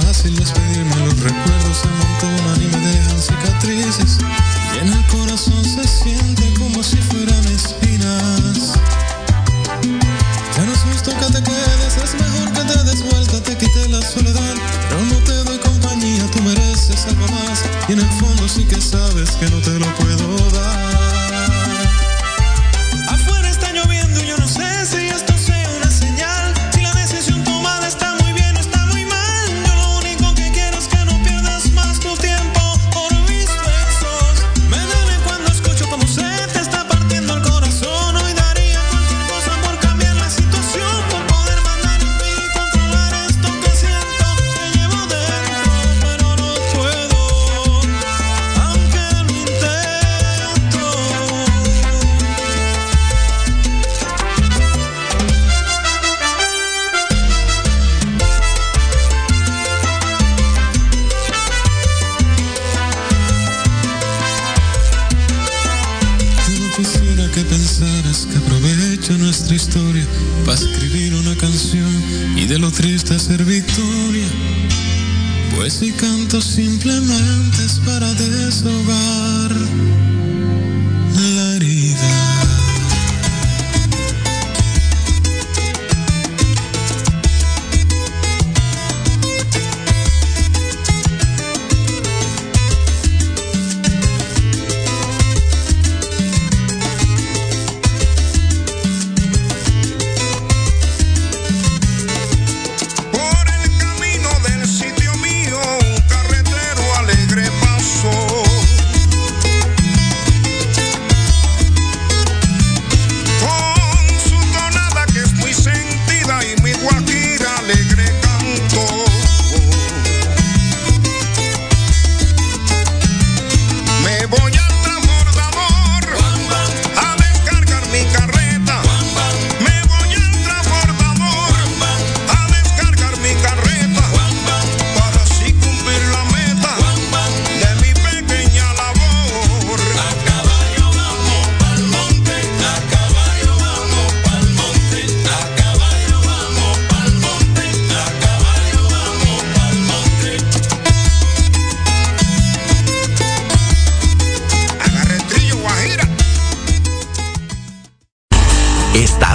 fácil despedirme, los recuerdos se amontonan y me dejan cicatrices.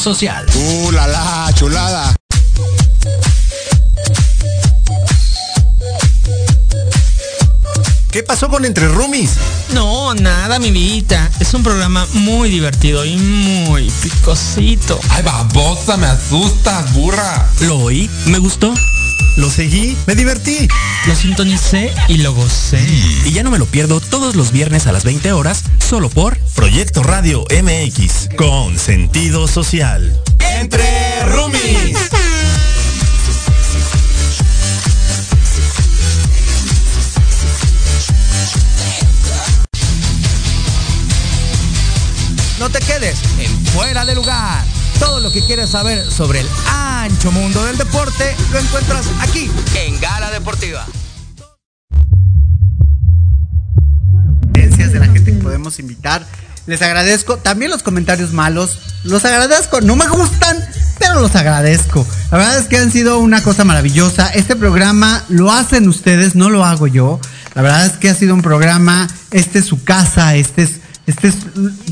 Social. ¡Uh, la, la chulada! ¿Qué pasó con Entre Rumis? No, nada, mi vida. Es un programa muy divertido y muy picosito. Ay, babosa, me asustas, burra. Lo oí, me gustó. Lo seguí, me divertí. Lo sintonicé y lo gocé. Y ya no me lo pierdo todos los viernes a las 20 horas, solo por Proyecto Radio MX, con sentido social. Entre Rumis. No te quedes en fuera de lugar. Todo lo que quieres saber sobre el ancho mundo del deporte lo encuentras aquí en Gala Deportiva. de la gente que podemos invitar. Les agradezco. También los comentarios malos. Los agradezco. No me gustan, pero los agradezco. La verdad es que han sido una cosa maravillosa. Este programa lo hacen ustedes, no lo hago yo. La verdad es que ha sido un programa. Este es su casa. Este es este es,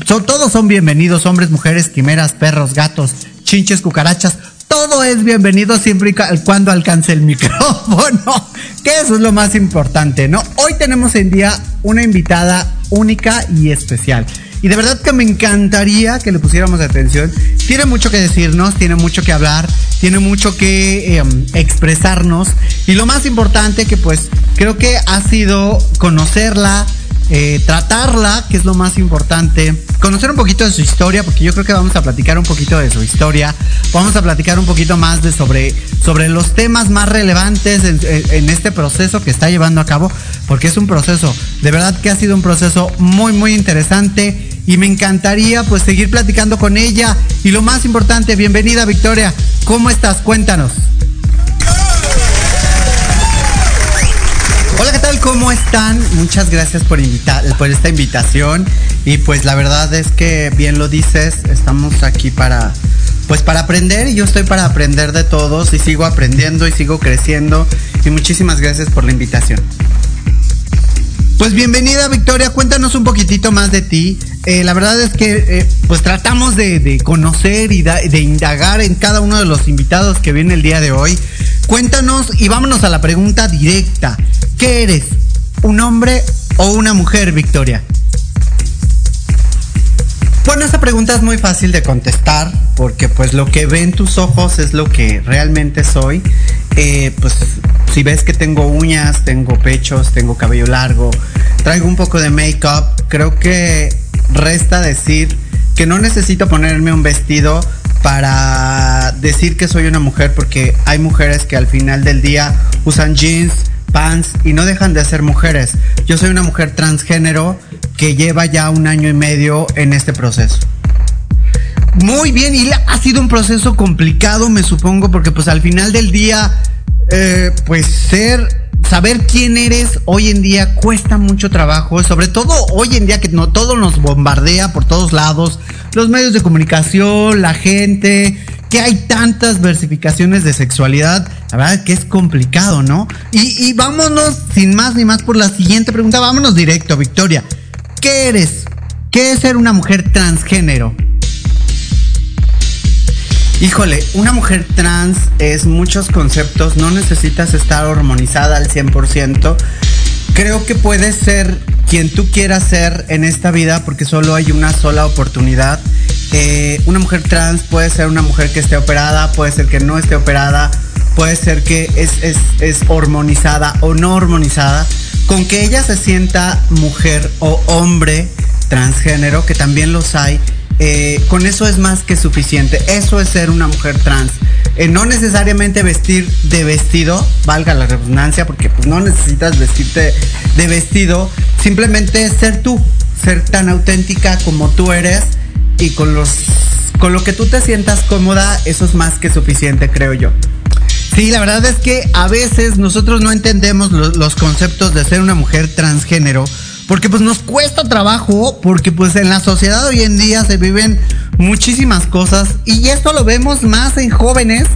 son, todos son bienvenidos, hombres, mujeres, quimeras, perros, gatos, chinches, cucarachas. Todo es bienvenido siempre y cuando alcance el micrófono, que eso es lo más importante, ¿no? Hoy tenemos en día una invitada única y especial. Y de verdad que me encantaría que le pusiéramos atención. Tiene mucho que decirnos, tiene mucho que hablar, tiene mucho que eh, expresarnos. Y lo más importante que pues creo que ha sido conocerla, eh, tratarla, que es lo más importante, conocer un poquito de su historia, porque yo creo que vamos a platicar un poquito de su historia, vamos a platicar un poquito más de sobre, sobre los temas más relevantes en, en este proceso que está llevando a cabo, porque es un proceso, de verdad que ha sido un proceso muy, muy interesante y me encantaría pues seguir platicando con ella. Y lo más importante, bienvenida Victoria, ¿cómo estás? Cuéntanos. Hola, ¿qué tal? ¿Cómo están? Muchas gracias por invitar, por esta invitación. Y pues la verdad es que bien lo dices, estamos aquí para pues para aprender y yo estoy para aprender de todos y sigo aprendiendo y sigo creciendo. Y muchísimas gracias por la invitación. Pues bienvenida Victoria, cuéntanos un poquitito más de ti. Eh, la verdad es que eh, pues tratamos de, conocer y de indagar en cada uno de los invitados que viene el día de hoy. Cuéntanos y vámonos a la pregunta directa. ¿Qué eres? ¿Un hombre o una mujer, Victoria? Bueno, esta pregunta es muy fácil de contestar porque pues lo que ven tus ojos es lo que realmente soy. Eh, pues si ves que tengo uñas, tengo pechos, tengo cabello largo, traigo un poco de make-up, creo que resta decir que no necesito ponerme un vestido para decir que soy una mujer porque hay mujeres que al final del día usan jeans, pants y no dejan de ser mujeres. Yo soy una mujer transgénero que lleva ya un año y medio en este proceso. Muy bien, y ha sido un proceso complicado, me supongo, porque pues al final del día, eh, pues ser, saber quién eres hoy en día cuesta mucho trabajo, sobre todo hoy en día que no todo nos bombardea por todos lados, los medios de comunicación, la gente, que hay tantas versificaciones de sexualidad, la verdad que es complicado, ¿no? Y, y, vámonos sin más ni más por la siguiente pregunta, vámonos directo, Victoria. ¿Qué eres? ¿Qué es ser una mujer transgénero? Híjole, una mujer trans es muchos conceptos, no necesitas estar hormonizada al 100%. Creo que puedes ser quien tú quieras ser en esta vida porque solo hay una sola oportunidad. Eh, una mujer trans puede ser una mujer que esté operada, puede ser que no esté operada, puede ser que es, es, es hormonizada o no hormonizada. Con que ella se sienta mujer o hombre transgénero, que también los hay, eh, con eso es más que suficiente. Eso es ser una mujer trans. Eh, no necesariamente vestir de vestido, valga la redundancia, porque pues no necesitas vestirte de vestido, simplemente ser tú, ser tan auténtica como tú eres y con los con lo que tú te sientas cómoda, eso es más que suficiente, creo yo. Sí, la verdad es que a veces nosotros no entendemos los, los conceptos de ser una mujer transgénero porque pues nos cuesta trabajo, porque pues en la sociedad hoy en día se viven muchísimas cosas y esto lo vemos más en jóvenes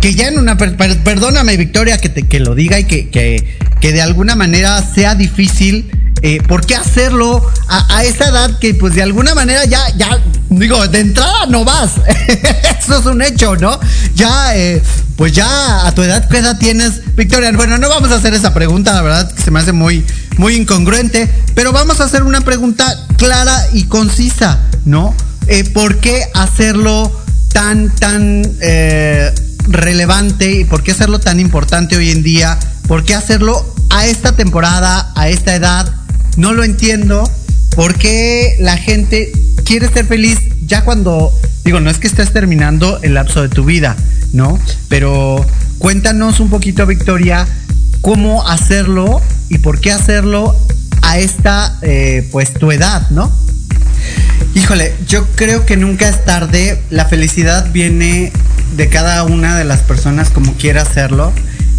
que ya en una, perdóname Victoria que, te, que lo diga y que, que, de alguna manera sea difícil eh, ¿por qué hacerlo a, esa edad que pues de alguna manera ya, ya, digo, de entrada no vas? Eso es un hecho, ¿no? Ya, eh, pues ya a tu edad, ¿qué edad tienes, Victoria? Bueno, no vamos a hacer esa pregunta, la verdad que se me hace muy, muy incongruente, pero vamos a hacer una pregunta clara y concisa, ¿no? Eh, ¿Por qué hacerlo tan, tan relevante y por qué hacerlo tan importante hoy en día? ¿Por qué hacerlo a esta temporada, a esta edad? no lo entiendo. ¿Por qué la gente quiere ser feliz ya cuando, digo, no es que estés terminando el lapso de tu vida, ¿no? Pero cuéntanos un poquito, Victoria, cómo hacerlo y por qué hacerlo a esta, eh, pues, tu edad, ¿no? Híjole, yo creo que nunca es tarde. La felicidad viene de cada una de las personas como quiera hacerlo.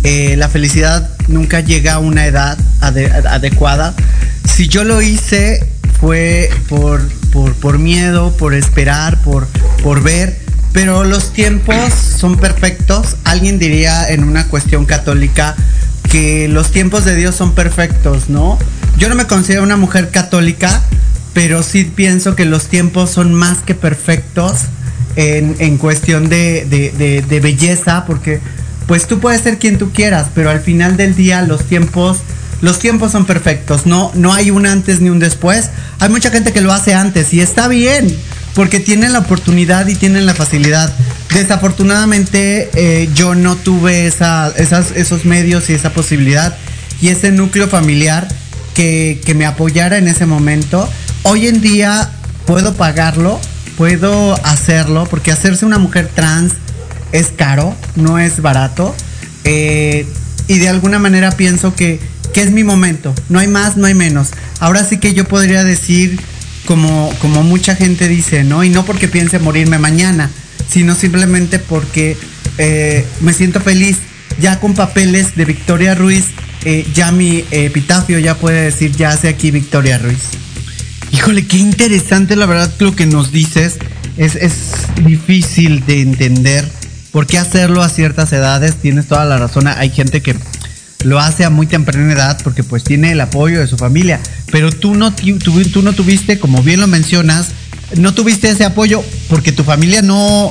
Eh, la felicidad nunca llega a una edad adecuada si yo lo hice fue por, por, miedo, por esperar, por, por ver, pero los tiempos son perfectos. Alguien diría en una cuestión católica que los tiempos de Dios son perfectos, ¿no? Yo no me considero una mujer católica, pero sí pienso que los tiempos son más que perfectos en, cuestión de, de belleza, porque pues tú puedes ser quien tú quieras, pero al final del día los tiempos los tiempos son perfectos, no, no hay un antes ni un después. Hay mucha gente que lo hace antes y está bien, porque tienen la oportunidad y tienen la facilidad. Desafortunadamente eh, yo no tuve esa, esos medios y esa posibilidad y ese núcleo familiar que, que me apoyara en ese momento. Hoy en día puedo pagarlo, puedo hacerlo, porque hacerse una mujer trans es caro, no es barato. Eh, y de alguna manera pienso que que es mi momento, no hay más, no hay menos. Ahora sí que yo podría decir, como, como mucha gente dice, ¿no? Y no porque piense morirme mañana, sino simplemente porque eh, me siento feliz. Ya con papeles de Victoria Ruiz, eh, ya mi epitafio ya puede decir, ya hace aquí Victoria Ruiz. Híjole, qué interesante la verdad lo que nos dices. Es, es difícil de entender por qué hacerlo a ciertas edades. Tienes toda la razón. Hay gente que lo hace a muy temprana edad porque pues tiene el apoyo de su familia. Pero tú no, tú, no tuviste, como bien lo mencionas, no tuviste ese apoyo porque tu familia no,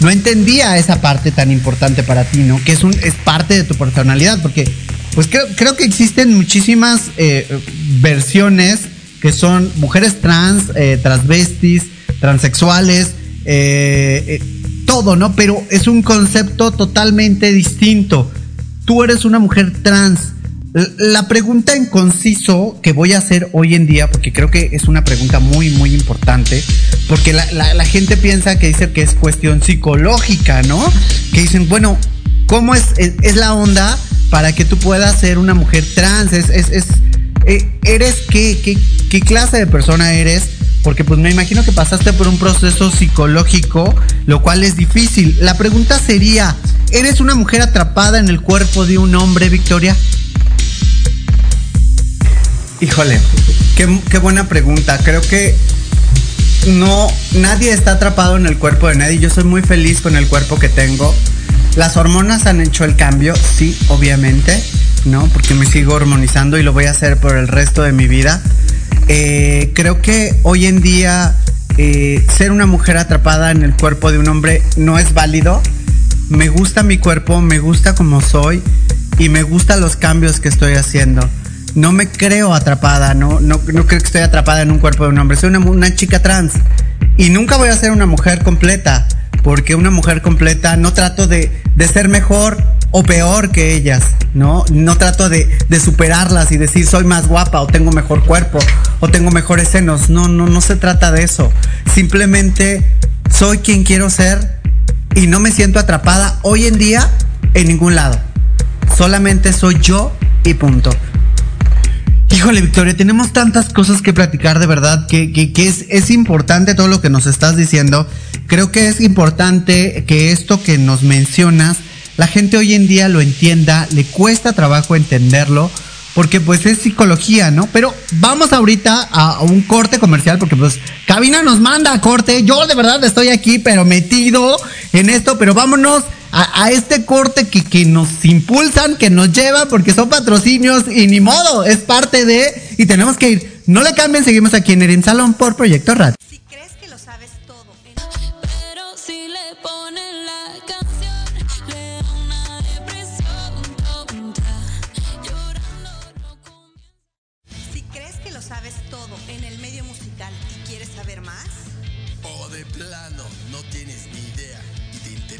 no entendía esa parte tan importante para ti, ¿no? Que es, un, es parte de tu personalidad, porque pues creo, creo que existen muchísimas eh, versiones que son mujeres trans, eh, transvestis, transexuales, eh, todo, ¿no? Pero es un concepto totalmente distinto tú eres una mujer trans. La pregunta en conciso que voy a hacer hoy en día, porque creo que es una pregunta muy, muy importante, porque la, gente piensa que dice que es cuestión psicológica, ¿no? Que dicen, bueno, ¿cómo es, es, la onda para que tú puedas ser una mujer trans? Es, es, es eh, ¿Eres qué, qué, qué clase de persona eres? Porque pues me imagino que pasaste por un proceso psicológico, lo cual es difícil. La pregunta sería, ¿eres una mujer atrapada en el cuerpo de un hombre, Victoria? Híjole, qué, buena pregunta. Creo que no, nadie está atrapado en el cuerpo de nadie. Yo soy muy feliz con el cuerpo que tengo. Las hormonas han hecho el cambio, sí, obviamente, ¿no? Porque me sigo hormonizando y lo voy a hacer por el resto de mi vida. Eh, creo que hoy en día eh, ser una mujer atrapada en el cuerpo de un hombre no es válido. Me gusta mi cuerpo, me gusta como soy y me gustan los cambios que estoy haciendo. No me creo atrapada, no, no, creo que estoy atrapada en un cuerpo de un hombre. Soy una, una chica trans y nunca voy a ser una mujer completa porque una mujer completa no trato de, de ser mejor o peor que ellas, ¿no? No trato de, superarlas y decir soy más guapa o tengo mejor cuerpo o tengo mejores senos. No, no, no se trata de eso. Simplemente soy quien quiero ser y no me siento atrapada hoy en día en ningún lado. Solamente soy yo y punto. Híjole, Victoria, tenemos tantas cosas que platicar de verdad que, que, es, es importante todo lo que nos estás diciendo. Creo que es importante que esto que nos mencionas la gente hoy en día lo entienda, le cuesta trabajo entenderlo, porque pues es psicología, ¿no? Pero vamos ahorita a, un corte comercial, porque pues Cabina nos manda a corte, yo de verdad estoy aquí, pero metido en esto, pero vámonos a, este corte que, que, nos impulsan, que nos lleva, porque son patrocinios y ni modo, es parte de, y tenemos que ir. No le cambien, seguimos aquí en el Salón por Proyecto Radio.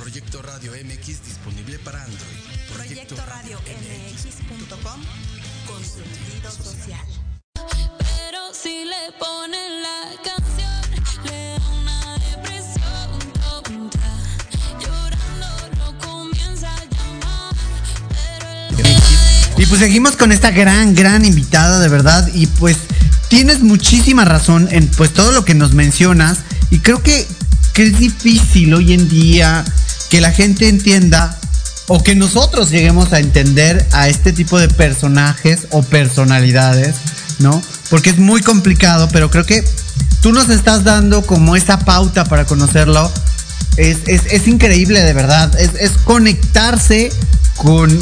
Proyecto Radio MX disponible para Android. Proyecto, Radio MX.com con sentido social si le ponen la canción, le da una depresión tonta. Llorando no comienza a llamar, pero Y pues seguimos con esta gran, gran invitada, de verdad. Y pues tienes muchísima razón en pues todo lo que nos mencionas. Y creo que, que es difícil hoy en día que la gente entienda o que nosotros lleguemos a entender a este tipo de personajes o personalidades, ¿no? porque es muy complicado, pero creo que tú nos estás dando como esa pauta para conocerlo. Es, increíble, de verdad. Es, conectarse con,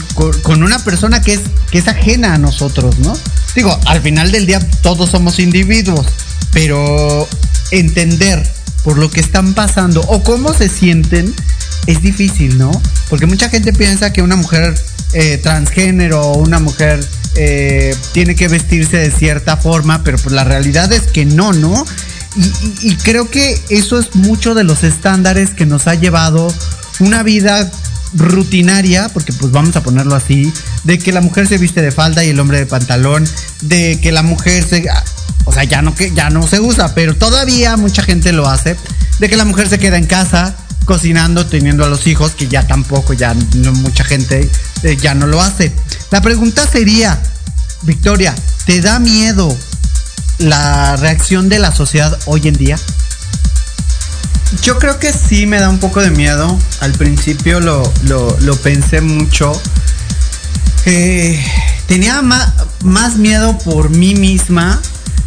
una persona que es, que es ajena a nosotros, ¿no? Digo, al final del día todos somos individuos, pero entender por lo que están pasando o cómo se sienten es difícil, ¿no? Porque mucha gente piensa que una mujer eh, transgénero o una mujer eh, tiene que vestirse de cierta forma, pero pues la realidad es que no, ¿no? Y, creo que eso es mucho de los estándares que nos ha llevado una vida rutinaria, porque pues vamos a ponerlo así, de que la mujer se viste de falda y el hombre de pantalón, de que la mujer se, o sea, ya no que ya no se usa, pero todavía mucha gente lo hace, de que la mujer se queda en casa cocinando, teniendo a los hijos, que ya tampoco, ya mucha gente eh, ya no lo hace. La pregunta sería, Victoria, ¿te da miedo la reacción de la sociedad hoy en día? Yo creo que sí me da un poco de miedo. Al principio lo, pensé mucho. Eh, tenía más, más, miedo por mí misma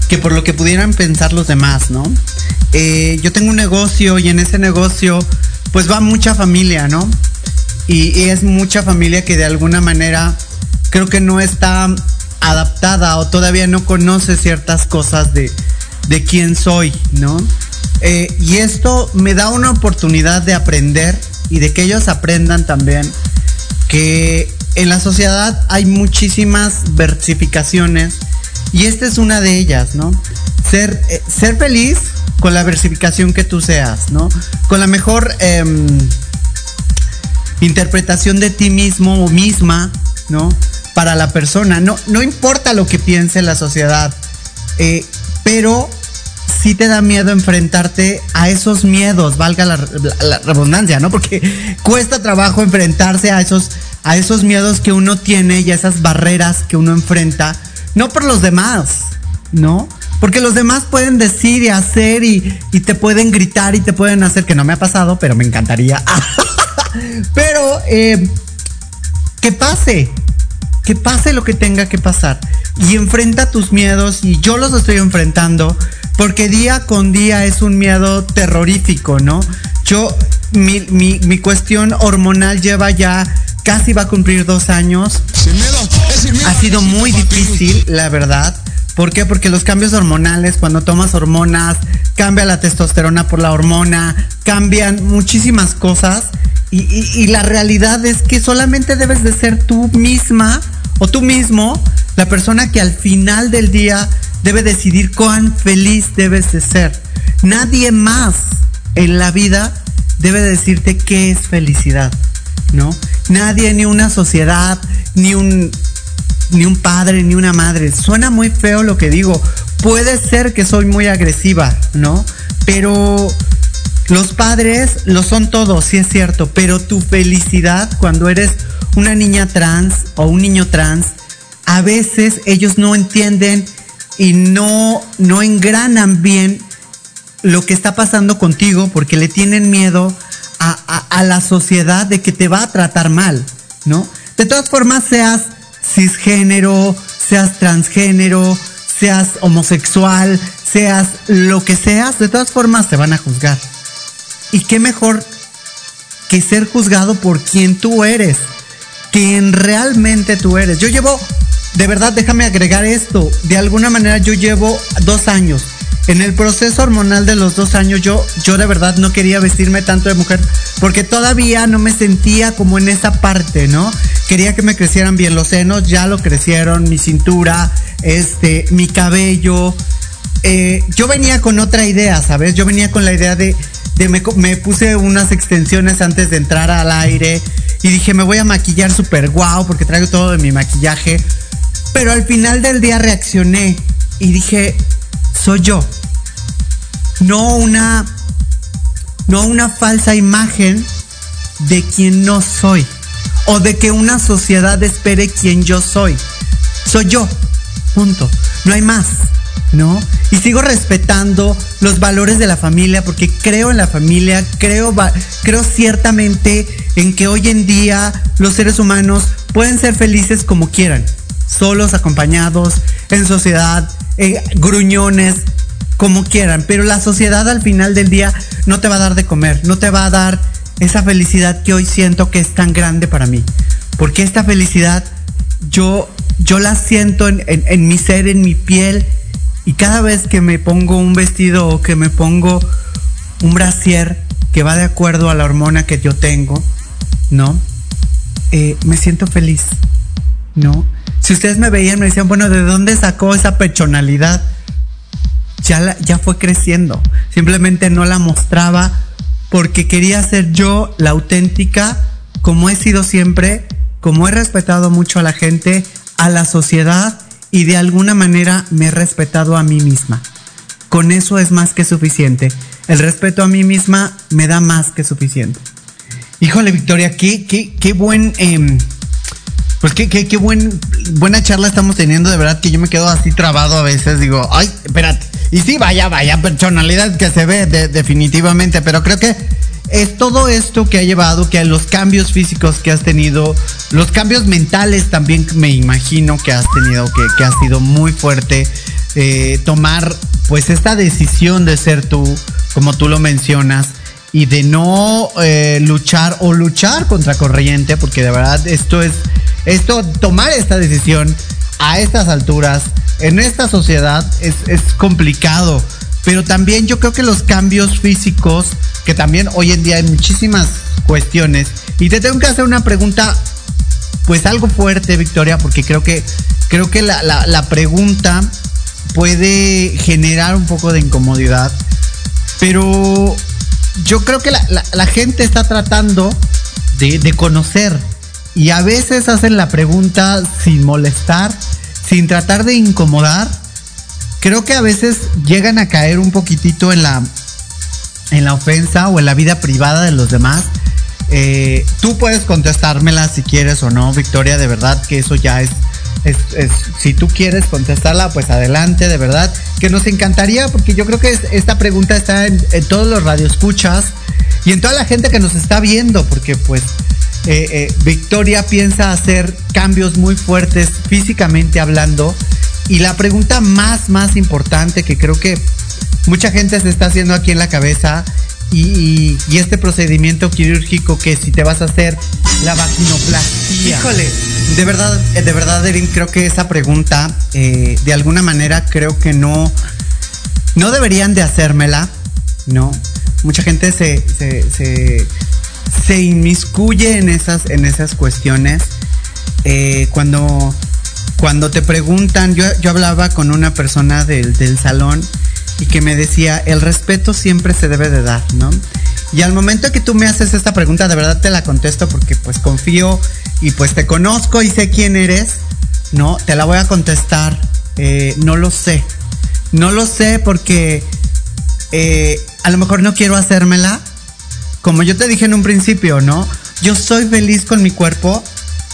que por lo que pudieran pensar los demás, ¿no? Eh, yo tengo un negocio y en ese negocio pues va mucha familia, ¿no? Y, es mucha familia que de alguna manera creo que no está adaptada o todavía no conoce ciertas cosas de, quién soy, ¿no? Eh, y esto me da una oportunidad de aprender y de que ellos aprendan también que en la sociedad hay muchísimas versificaciones y esta es una de ellas, ¿no? Ser, eh, ser feliz con la versificación que tú seas, ¿no? Con la mejor em, interpretación de ti mismo o misma, ¿no? Para la persona. No, no importa lo que piense la sociedad, eh, pero sí te da miedo enfrentarte a esos miedos, valga la, redundancia, ¿no? Porque cuesta trabajo enfrentarse a esos, a esos miedos que uno tiene y a esas barreras que uno enfrenta, no por los demás, ¿no? Porque los demás pueden decir y hacer y, te pueden gritar y te pueden hacer, que no me ha pasado, pero me encantaría. pero eh, que pase, que pase lo que tenga que pasar. Y enfrenta tus miedos y yo los estoy enfrentando porque día con día es un miedo terrorífico, ¿no? Yo, mi, mi cuestión hormonal lleva ya casi va a cumplir dos años. Sin miedo, ha sido muy difícil, la verdad. ¿Por qué? Porque los cambios hormonales, cuando tomas hormonas, cambia la testosterona por la hormona, cambian muchísimas cosas. Y, la realidad es que solamente debes de ser tú misma o tú mismo la persona que al final del día debe decidir cuán feliz debes de ser. Nadie más en la vida debe decirte qué es felicidad, ¿no? Nadie, ni una sociedad, ni un ni un padre, ni una madre. Suena muy feo lo que digo. Puede ser que soy muy agresiva, ¿no? Pero Los padres lo son todos, sí es cierto, pero tu felicidad cuando eres una niña trans o un niño trans, a veces ellos no entienden y no, no engranan bien lo que está pasando contigo porque le tienen miedo a, a- a la sociedad de que te va a tratar mal, ¿no? De todas formas, seas cisgénero, seas transgénero, seas homosexual, seas lo que seas, de todas formas te van a juzgar. Y qué mejor que ser juzgado por quien tú eres, quien realmente tú eres. Yo llevo, de verdad, déjame agregar esto, de alguna manera yo llevo dos años. En el proceso hormonal de los dos años yo, yo de verdad no quería vestirme tanto de mujer porque todavía no me sentía como en esa parte, ¿no? Quería que me crecieran bien los senos, ya lo crecieron, mi cintura, este, mi cabello. Eh, yo venía con otra idea, ¿sabes? Yo venía con la idea de, de me, me puse unas extensiones antes de entrar al aire y dije, me voy a maquillar súper guau porque traigo todo de mi maquillaje. Pero al final del día reaccioné y dije, soy yo. No una, no una falsa imagen de quien no soy. O de que una sociedad espere quien yo soy. Soy yo. Punto. No hay más. ¿No? Y sigo respetando los valores de la familia porque creo en la familia, creo, creo ciertamente en que hoy en día los seres humanos pueden ser felices como quieran, solos, acompañados, en sociedad, eh, gruñones, como quieran, pero la sociedad al final del día no te va a dar de comer, no te va a dar esa felicidad que hoy siento que es tan grande para mí. Porque esta felicidad yo, yo la siento en, en- mi ser, en mi piel, y cada vez que me pongo un vestido o que me pongo un brasier que va de acuerdo a la hormona que yo tengo, ¿no? Eh, me siento feliz, ¿no? Si ustedes me veían, me decían, bueno, ¿de dónde sacó esa pechonalidad? ya, ya fue creciendo. Simplemente no la mostraba porque quería ser yo la auténtica, como he sido siempre, como he respetado mucho a la gente, a la sociedad y de alguna manera me he respetado a mí misma. Con eso es más que suficiente. El respeto a mí misma me da más que suficiente. Híjole, Victoria, qué, qué, qué buen... em, pues qué, qué, qué buen, buena charla estamos teniendo, de verdad que yo me quedo así trabado a veces, digo, ay, espérate. Y sí, vaya, vaya personalidad que se ve de- definitivamente, pero creo que es todo esto que ha llevado que los cambios físicos que has tenido, los cambios mentales también me imagino que has tenido, que, que ha sido muy fuerte, eh, tomar pues esta decisión de ser tú, como tú lo mencionas, y de no eh, luchar o luchar contra corriente, porque de verdad esto es, esto, tomar esta decisión a estas alturas, en esta sociedad, es, es complicado. Pero también yo creo que los cambios físicos, que también hoy en día hay muchísimas cuestiones, y te tengo que hacer una pregunta, pues algo fuerte, Victoria, porque creo que, creo que la, la- pregunta puede generar un poco de incomodidad, pero yo creo que la, la- la gente está tratando de, de conocer y a veces hacen la pregunta sin molestar, sin tratar de incomodar. Creo que a veces llegan a caer un poquitito en la, en la ofensa o en la vida privada de los demás. Eh, tú puedes contestármela si quieres o no, Victoria, de verdad que eso ya es, si tú quieres contestarla, pues adelante, de verdad, que nos encantaría, porque yo creo que es- esta pregunta está en, en todos los radioescuchas y en toda la gente que nos está viendo, porque pues eh, eh, Victoria piensa hacer cambios muy fuertes físicamente hablando. Y la pregunta más, más importante que creo que mucha gente se está haciendo aquí en la cabeza y, y- y este procedimiento quirúrgico que si te vas a hacer la vaginoplastia. Híjole, de verdad, eh, de verdad, Erin, creo que esa pregunta, eh, de alguna manera, creo que no, no deberían de hacérmela, ¿no? Mucha gente se, se, se, se inmiscuye en esas, en esas cuestiones. Eh, cuando, cuando te preguntan, yo, yo hablaba con una persona del, del salón y que me decía, el respeto siempre se debe de dar, ¿no? Y al momento que tú me haces esta pregunta, de verdad te la contesto porque pues confío y pues te conozco y sé quién eres, ¿no? Te la voy a contestar, eh, no lo sé. No lo sé porque eh, a lo mejor no quiero hacérmela. Como yo te dije en un principio, ¿no? Yo soy feliz con mi cuerpo.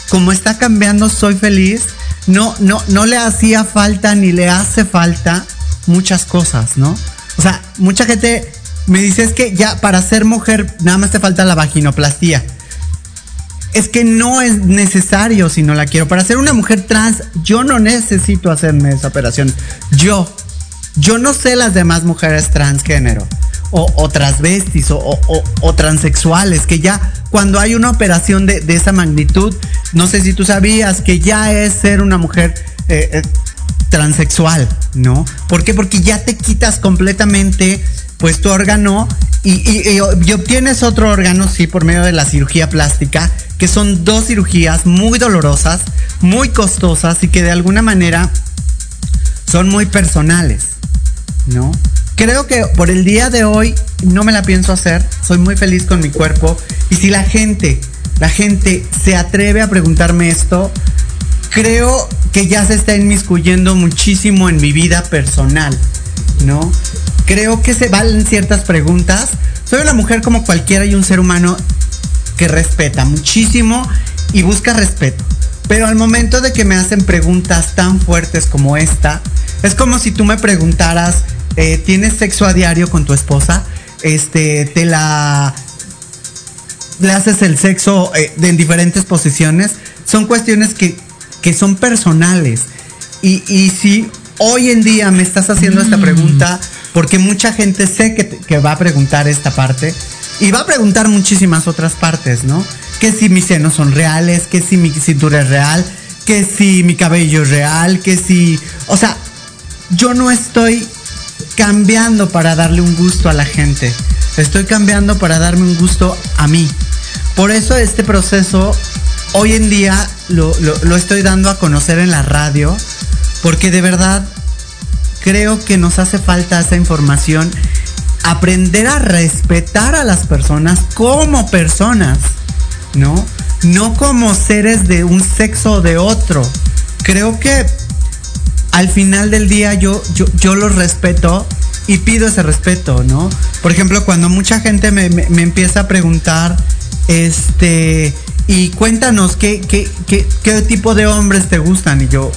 Como está cambiando, soy feliz. No, no, no le hacía falta ni le hace falta muchas cosas, ¿no? O sea, mucha gente me dice es que ya para ser mujer nada más te falta la vaginoplastía. Es que no es necesario si no la quiero. Para ser una mujer trans, yo no necesito hacerme esa operación. Yo, yo no sé las demás mujeres transgénero o, o transvestis o, o, transexuales, que ya cuando hay una operación de, esa magnitud, no sé si tú sabías que ya es ser una mujer eh, eh, transexual, ¿no? ¿Por qué? Porque ya te quitas completamente pues tu órgano y, obtienes otro órgano, sí, por medio de la cirugía plástica, que son dos cirugías muy dolorosas, muy costosas y que de alguna manera son muy personales, ¿no? Creo que por el día de hoy no me la pienso hacer, soy muy feliz con mi cuerpo y si la gente, la gente se atreve a preguntarme esto, creo que ya se está inmiscuyendo muchísimo en mi vida personal, ¿no? Creo que se valen ciertas preguntas. Soy una mujer como cualquiera y un ser humano que respeta muchísimo y busca respeto. Pero al momento de que me hacen preguntas tan fuertes como esta, es como si tú me preguntaras, eh, ¿tienes sexo a diario con tu esposa? Este, te la... Le haces el sexo eh, en diferentes posiciones. Son cuestiones que, que son personales. Y, y, si hoy en día me estás haciendo mm. esta pregunta, porque mucha gente sé que, te, que va a preguntar esta parte, y va a preguntar muchísimas otras partes, ¿no? Que si mis senos son reales, que si mi cintura es real, que si mi cabello es real, que si... O sea, yo no estoy cambiando para darle un gusto a la gente. Estoy cambiando para darme un gusto a mí. Por eso este proceso hoy en día lo, lo, estoy dando a conocer en la radio. Porque de verdad creo que nos hace falta esa información aprender a respetar a las personas como personas, ¿no? No como seres de un sexo o de otro. Creo que al final del día yo, yo, yo los respeto y pido ese respeto, ¿no? Por ejemplo, cuando mucha gente me, me, empieza a preguntar, este, y cuéntanos ¿qué, qué, qué, qué tipo de hombres te gustan, y yo,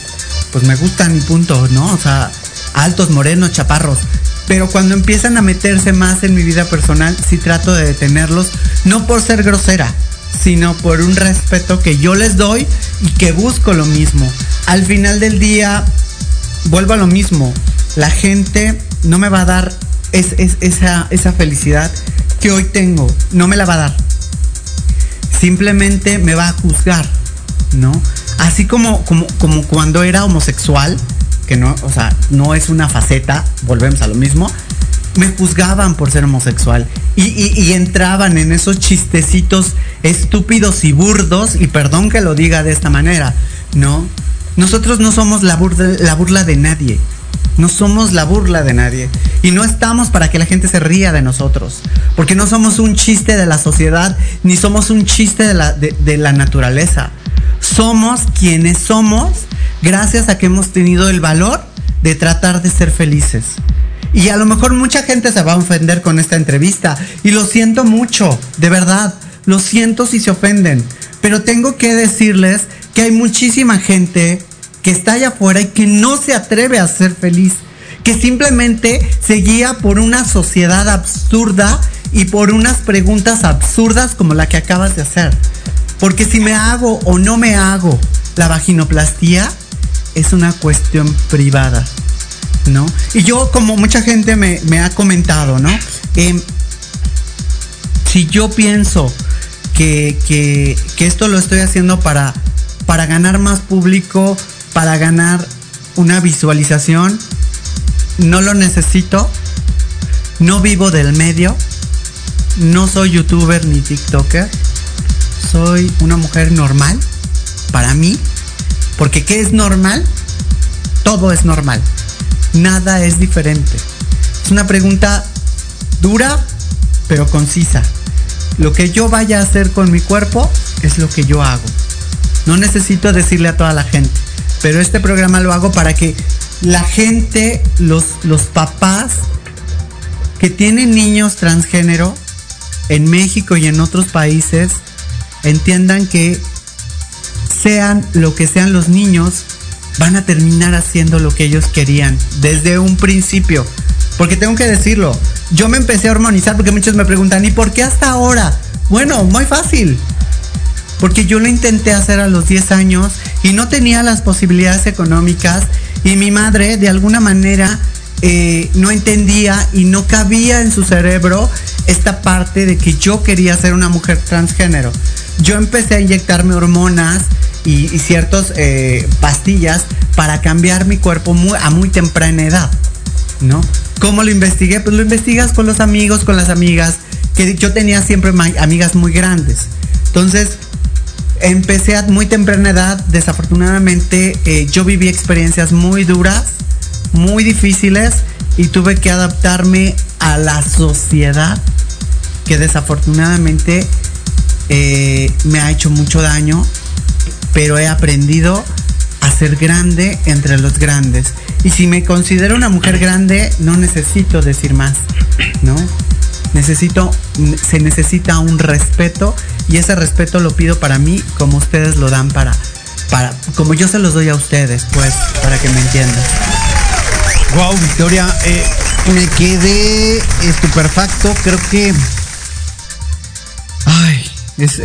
pues me gustan y punto, ¿no? O sea, altos, morenos, chaparros. Pero cuando empiezan a meterse más en mi vida personal, sí trato de detenerlos, no por ser grosera, sino por un respeto que yo les doy y que busco lo mismo. Al final del día, vuelvo a lo mismo, la gente no me va a dar es, es, esa, felicidad que hoy tengo, no me la va a dar. Simplemente me va a juzgar, ¿no? Así como, cuando era homosexual, que no, o sea, no es una faceta, volvemos a lo mismo, me juzgaban por ser homosexual y, y, entraban en esos chistecitos estúpidos y burdos, y perdón que lo diga de esta manera, ¿no? Nosotros no somos la burla, la burla de nadie, no somos la burla de nadie y no estamos para que la gente se ría de nosotros, porque no somos un chiste de la sociedad ni somos un chiste de la naturaleza. Somos quienes somos gracias a que hemos tenido el valor de tratar de ser felices. Y a lo mejor mucha gente se va a ofender con esta entrevista. Y lo siento mucho, de verdad. Lo siento si se ofenden. Pero tengo que decirles que hay muchísima gente que está allá afuera y que no se atreve a ser feliz. Que simplemente se guía por una sociedad absurda y por unas preguntas absurdas como la que acabas de hacer. Porque si me hago o no me hago la vaginoplastía, es una cuestión privada, ¿no? Y yo, como mucha gente me, me ha comentado, ¿no? Eh, si yo pienso que, que, que, esto lo estoy haciendo para, para ganar más público, para ganar una visualización, no lo necesito, no vivo del medio, no soy youtuber ni tiktoker, soy una mujer normal, para mí, porque ¿qué es normal? Todo es normal. Nada es diferente. Es una pregunta dura, pero concisa. Lo que yo vaya a hacer con mi cuerpo es lo que yo hago. No necesito decirle a toda la gente. Pero este programa lo hago para que la gente, los, los papás, que tienen niños transgénero en México y en otros países entiendan que sean lo que sean los niños, van a terminar haciendo lo que ellos querían desde un principio. Porque tengo que decirlo, yo me empecé a hormonizar porque muchos me preguntan, ¿y por qué hasta ahora? Bueno, muy fácil. Porque yo lo intenté hacer a los 10 años y no tenía las posibilidades económicas y mi madre de alguna manera eh, no entendía y no cabía en su cerebro esta parte de que yo quería ser una mujer transgénero. Yo empecé a inyectarme hormonas y, y ciertas eh, pastillas para cambiar mi cuerpo a muy temprana edad, ¿no? ¿Cómo lo investigué? Pues lo investigas con los amigos, con las amigas, que yo tenía siempre amigas muy grandes. Entonces, empecé a muy temprana edad, desafortunadamente eh, yo viví experiencias muy duras, muy difíciles y tuve que adaptarme a la sociedad que desafortunadamente eh, me ha hecho mucho daño, pero he aprendido a ser grande entre los grandes. Y si me considero una mujer grande, no necesito decir más, ¿no? Necesito, se necesita un respeto y ese respeto lo pido para mí como ustedes lo dan para, para, como yo se los doy a ustedes, pues, para que me entiendan. Wow, Victoria, eh, me quedé estupefacto. Creo que. Ay, es,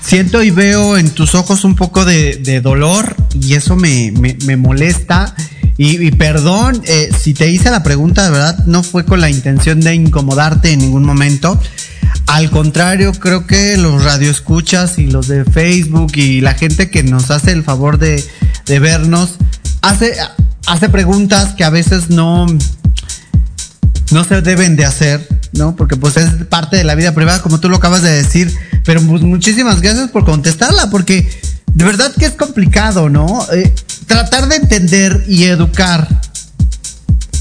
Siento y veo en tus ojos un poco de, dolor y eso me- me molesta. Y, perdón eh, si te hice la pregunta, de verdad, no fue con la intención de incomodarte en ningún momento. Al contrario, creo que los radioescuchas y los de Facebook y la gente que nos hace el favor de, de vernos hace, hace preguntas que a veces no, no se deben de hacer, ¿no? Porque pues es parte de la vida privada, como tú lo acabas de decir. Pero pues, muchísimas gracias por contestarla, porque de verdad que es complicado, ¿no? Eh, tratar de entender y educar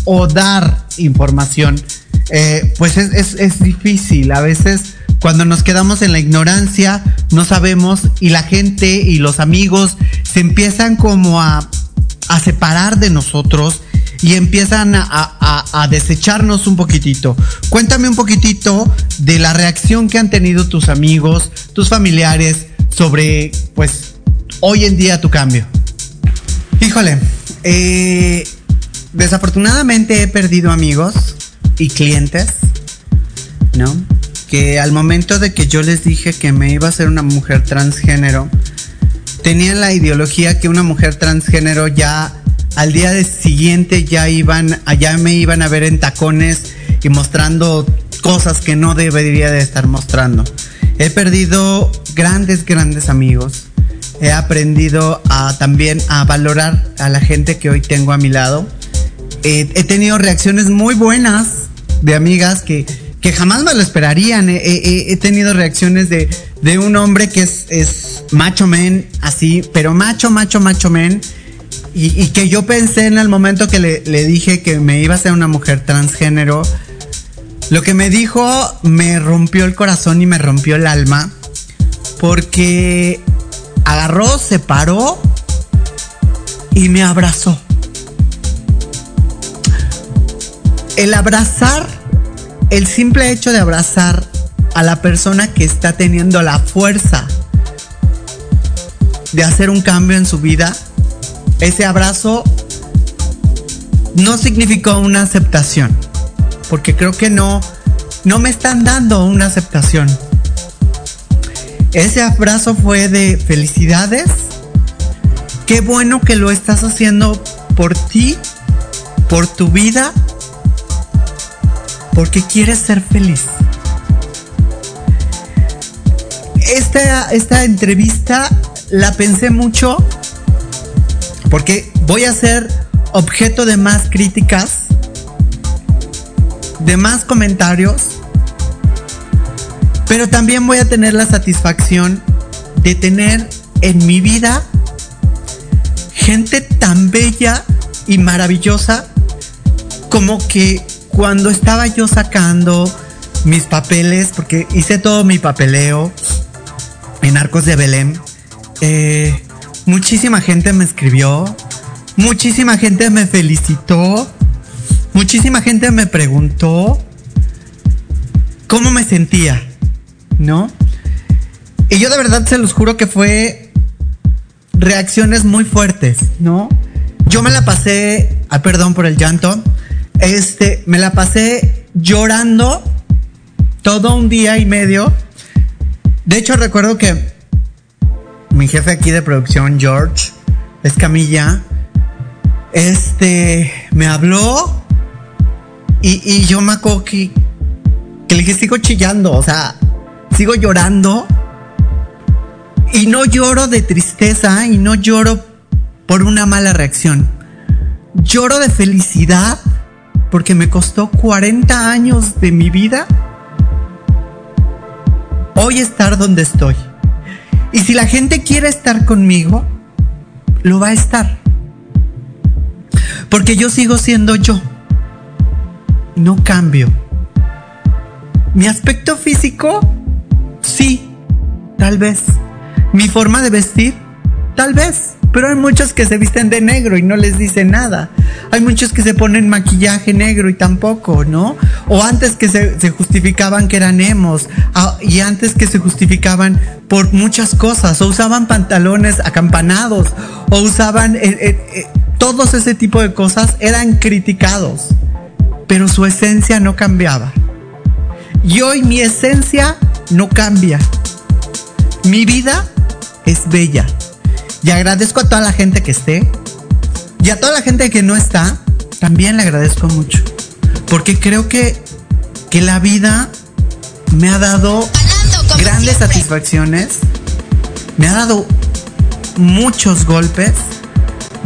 o dar información, eh, pues es, difícil. A veces cuando nos quedamos en la ignorancia, no sabemos y la gente y los amigos se empiezan como a, separar de nosotros y empiezan a desecharnos un poquitito. Cuéntame un poquitito de la reacción que han tenido tus amigos, tus familiares sobre, pues, hoy en día tu cambio. Híjole, eh, desafortunadamente he perdido amigos y clientes, ¿no? Que al momento de que yo les dije que me iba a ser una mujer transgénero, tenían la ideología que una mujer transgénero ya al día siguiente ya iban, allá me iban a ver en tacones y mostrando cosas que no debería de estar mostrando. He perdido grandes, grandes amigos. He aprendido a también a valorar a la gente que hoy tengo a mi lado. Eh, he tenido reacciones muy buenas de amigas que, que jamás me lo esperarían. He, he- he tenido reacciones de, de un hombre que es, es macho men, así, pero macho, macho, macho men. Y, y que yo pensé en el momento que le, le dije que me iba a ser una mujer transgénero. Lo que me dijo me rompió el corazón y me rompió el alma. Porque agarró, se paró y me abrazó. El abrazar, el simple hecho de abrazar a la persona que está teniendo la fuerza de hacer un cambio en su vida, ese abrazo no significó una aceptación, porque creo que no, no me están dando una aceptación. Ese abrazo fue de felicidades. Qué bueno que lo estás haciendo por ti, por tu vida, porque quieres ser feliz. Esta, esta entrevista la pensé mucho porque voy a ser objeto de más críticas, de más comentarios, pero también voy a tener la satisfacción de tener en mi vida gente tan bella y maravillosa como que cuando estaba yo sacando mis papeles, porque hice todo mi papeleo en Arcos de Belén, eh, muchísima gente me escribió, muchísima gente me felicitó, muchísima gente me preguntó cómo me sentía, ¿no? Y yo de verdad se los juro que fue reacciones muy fuertes, ¿no? Yo me la pasé, ah, perdón por el llanto, este, me la pasé llorando todo un día y medio. De hecho, recuerdo que mi jefe aquí de producción, George Escamilla, este, me habló y, y yo me acuerdo que, que le dije, sigo chillando, o sea, sigo llorando. Y no lloro de tristeza y no lloro por una mala reacción. Lloro de felicidad porque me costó 40 años de mi vida hoy estar donde estoy. Y si la gente quiere estar conmigo, lo va a estar. Porque yo sigo siendo yo. No cambio. Mi aspecto físico, sí, tal vez. Mi forma de vestir, tal vez. Pero hay muchos que se visten de negro y no les dice nada. Hay muchos que se ponen maquillaje negro y tampoco, ¿no? O antes que se, justificaban que eran emos. y antes que se justificaban por muchas cosas. O usaban pantalones acampanados. O usaban... eh, eh, eh, todos ese tipo de cosas eran criticados. Pero su esencia no cambiaba. Y hoy mi esencia no cambia. Mi vida es bella. Y agradezco a toda la gente que esté. Y a toda la gente que no está, también le agradezco mucho. Porque creo que, que la vida me ha dado grandes satisfacciones. Me ha dado muchos golpes.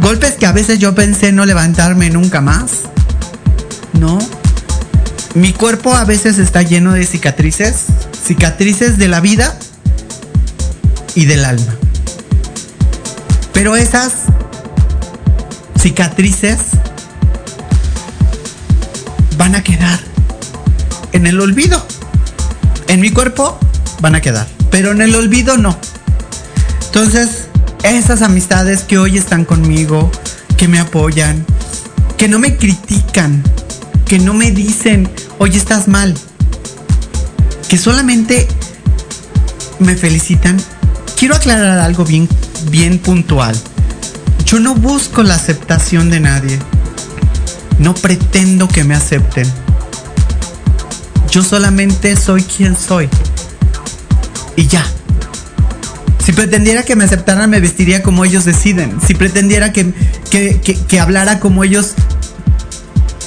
Golpes que a veces yo pensé no levantarme nunca más. ¿No? Mi cuerpo a veces está lleno de cicatrices. Cicatrices de la vida y del alma. Pero esas cicatrices van a quedar en el olvido. En mi cuerpo van a quedar, pero en el olvido no. Entonces, esas amistades que hoy están conmigo, que me apoyan, que no me critican, que no me dicen, oye, estás mal, que solamente me felicitan, quiero aclarar algo bien, bien puntual. Yo no busco la aceptación de nadie. No pretendo que me acepten. Yo solamente soy quien soy. Y ya. Si pretendiera que me aceptaran, me vestiría como ellos deciden. Si pretendiera que, que, que- hablara como ellos,